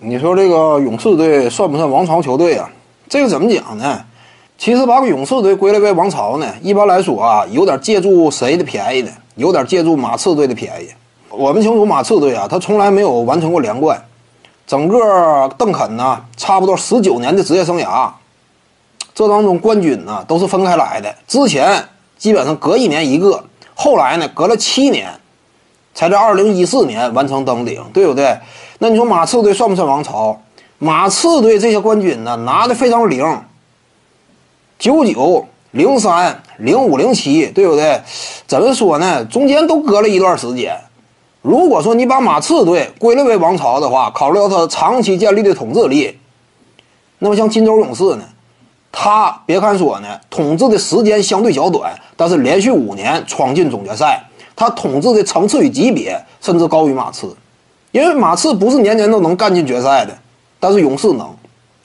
你说这个勇士队算不算王朝球队啊？这个怎么讲呢？其实把勇士队归类为王朝呢，一般来说啊，有点借助谁的便宜呢？有点借助马刺队的便宜。我们清楚马刺队啊，他从来没有完成过连冠。整个邓肯呢，差不多十九年的职业生涯，这当中冠军呢都是分开来的。之前基本上隔一年一个，后来呢隔了七年，才在二零一四年完成登顶，对不对？那你说马刺队算不算王朝？马刺队这些冠军呢，拿的非常灵。九九、零三、零五、零七，对不对？怎么说呢？中间都隔了一段时间。如果说你把马刺队归类为王朝的话，考虑到他长期建立的统治力，那么像金州勇士呢，他别看说呢，统治的时间相对较短，但是连续五年闯进总决赛，他统治的层次与级别甚至高于马刺。因为马刺不是年年都能干进决赛的，但是勇士能，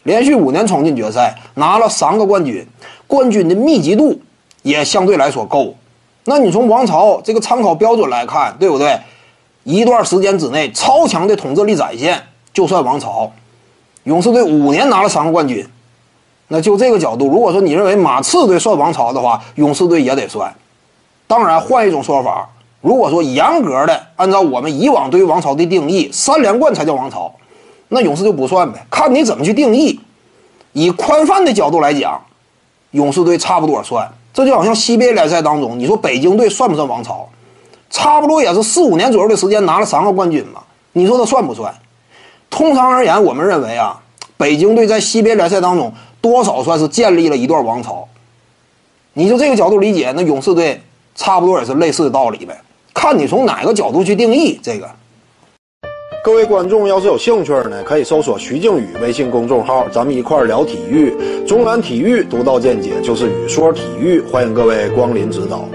连续五年闯进决赛，拿了三个冠军，冠军的密集度也相对来说够。那你从王朝这个参考标准来看，对不对？一段时间之内超强的统治力展现，就算王朝。勇士队五年拿了三个冠军，那就这个角度，如果说你认为马刺队算王朝的话，勇士队也得算。当然，换一种说法。如果说严格的按照我们以往对于王朝的定义，三连冠才叫王朝，那勇士就不算呗。看你怎么去定义。以宽泛的角度来讲，勇士队差不多算。这就好像 CBA 联赛当中，你说北京队算不算王朝？差不多也是四五年左右的时间拿了三个冠军嘛。你说它算不算？通常而言，我们认为啊，北京队在 CBA 联赛当中多少算是建立了一段王朝。你就这个角度理解，那勇士队差不多也是类似的道理呗。看你从哪个角度去定义这个。各位观众要是有兴趣呢，可以搜索徐静宇微信公众号，咱们一块聊体育。中南体育独到见解就是语说体育，欢迎各位光临指导。